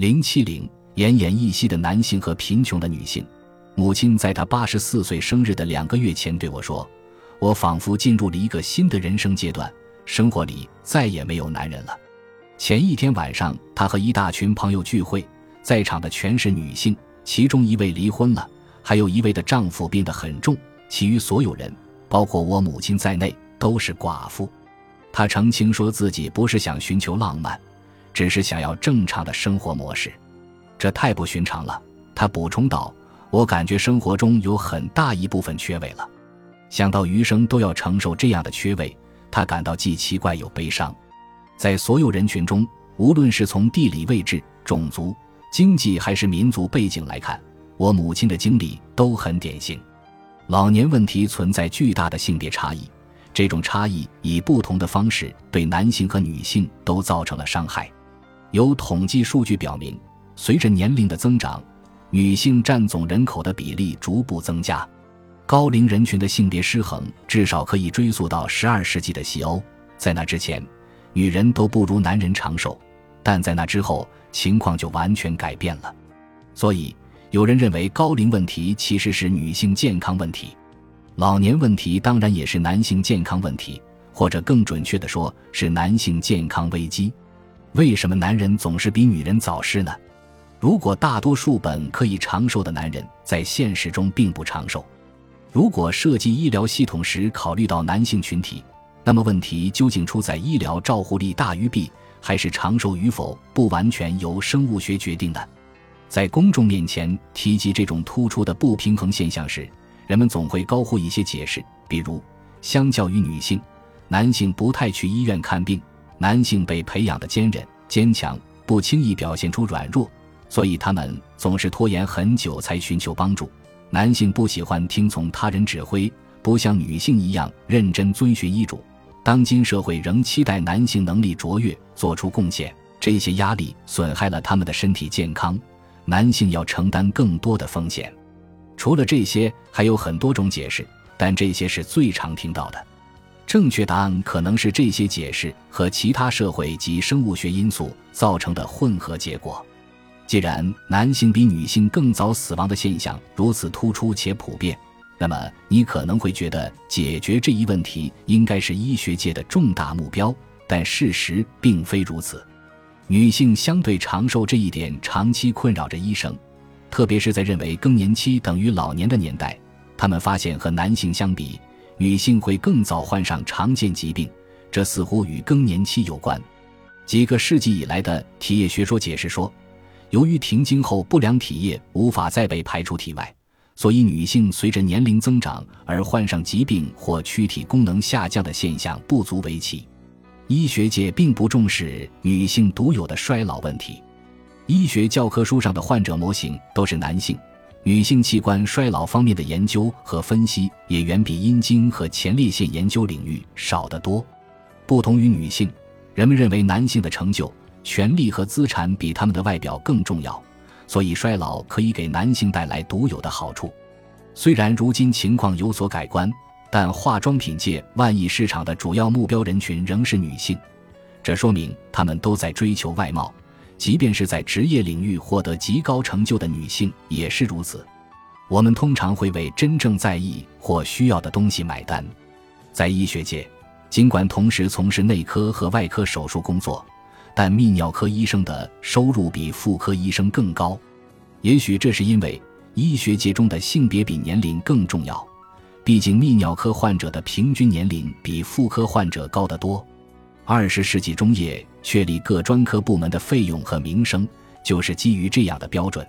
零七零奄奄一息的男性和贫穷的女性。母亲在她八十四岁生日的两个月前对我说：“我仿佛进入了一个新的人生阶段，生活里再也没有男人了。”前一天晚上，她和一大群朋友聚会，在场的全是女性，其中一位离婚了，还有一位的丈夫病得很重，其余所有人，包括我母亲在内，都是寡妇。她澄清说自己不是想寻求浪漫，只是想要正常的生活模式，这太不寻常了。他补充道。我感觉生活中有很大一部分缺位了，想到余生都要承受这样的缺位，他感到既奇怪又悲伤。在所有人群中，无论是从地理位置、种族、经济还是民族背景来看，我母亲的经历都很典型。老年问题存在巨大的性别差异，这种差异以不同的方式对男性和女性都造成了伤害。有统计数据表明，随着年龄的增长。女性占总人口的比例逐步增加，高龄人群的性别失衡至少可以追溯到十二世纪的西欧。在那之前，女人都不如男人长寿，但在那之后，情况就完全改变了。所以，有人认为高龄问题其实是女性健康问题，老年问题当然也是男性健康问题，或者更准确的说，是男性健康危机。为什么男人总是比女人早逝呢？如果大多数本可以长寿的男人在现实中并不长寿，如果设计医疗系统时考虑到男性群体，那么问题究竟出在医疗照护力大于弊，还是长寿与否不完全由生物学决定的？在公众面前提及这种突出的不平衡现象时，人们总会高呼一些解释，比如，相较于女性，男性不太去医院看病，男性被培养的坚韧、坚强，不轻易表现出软弱。所以他们总是拖延很久才寻求帮助。男性不喜欢听从他人指挥，不像女性一样认真遵循医嘱。当今社会仍期待男性能力卓越，做出贡献，这些压力损害了他们的身体健康。男性要承担更多的风险。除了这些，还有很多种解释，但这些是最常听到的。正确答案可能是这些解释和其他社会及生物学因素造成的混合结果。既然男性比女性更早死亡的现象如此突出且普遍，那么你可能会觉得解决这一问题应该是医学界的重大目标，但事实并非如此。女性相对长寿这一点长期困扰着医生，特别是在认为更年期等于老年的年代，他们发现和男性相比，女性会更早患上常见疾病，这似乎与更年期有关。几个世纪以来的体液学说解释说。由于停经后不良体液无法再被排出体外，所以女性随着年龄增长而患上疾病或躯体功能下降的现象不足为奇。医学界并不重视女性独有的衰老问题。医学教科书上的患者模型都是男性，女性器官衰老方面的研究和分析也远比阴茎和前列腺研究领域少得多。不同于女性，人们认为男性的成就。权力和资产比他们的外表更重要，所以衰老可以给男性带来独有的好处。虽然如今情况有所改观，但化妆品界万亿市场的主要目标人群仍是女性，这说明他们都在追求外貌。即便是在职业领域获得极高成就的女性也是如此。我们通常会为真正在意或需要的东西买单。在医学界，尽管同时从事内科和外科手术工作。但泌尿科医生的收入比妇科医生更高，也许这是因为医学界中的性别比年龄更重要。毕竟泌尿科患者的平均年龄比妇科患者高得多。二十世纪中叶确立各专科部门的费用和名声，就是基于这样的标准。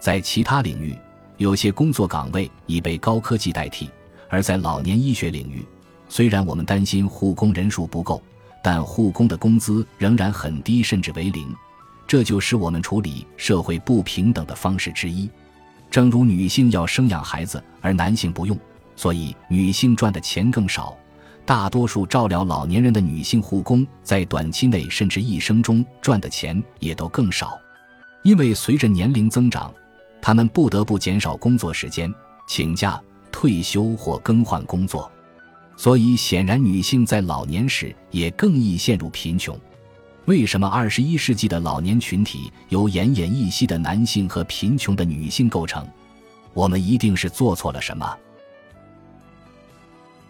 在其他领域，有些工作岗位已被高科技代替，而在老年医学领域，虽然我们担心护工人数不够。但护工的工资仍然很低，甚至为零，这就是我们处理社会不平等的方式之一。正如女性要生养孩子，而男性不用，所以女性赚的钱更少。大多数照料老年人的女性护工，在短期内甚至一生中赚的钱也都更少，因为随着年龄增长，他们不得不减少工作时间、请假、退休或更换工作。所以，显然，女性在老年时也更易陷入贫穷。为什么二十一世纪的老年群体由奄奄一息的男性和贫穷的女性构成？我们一定是做错了什么？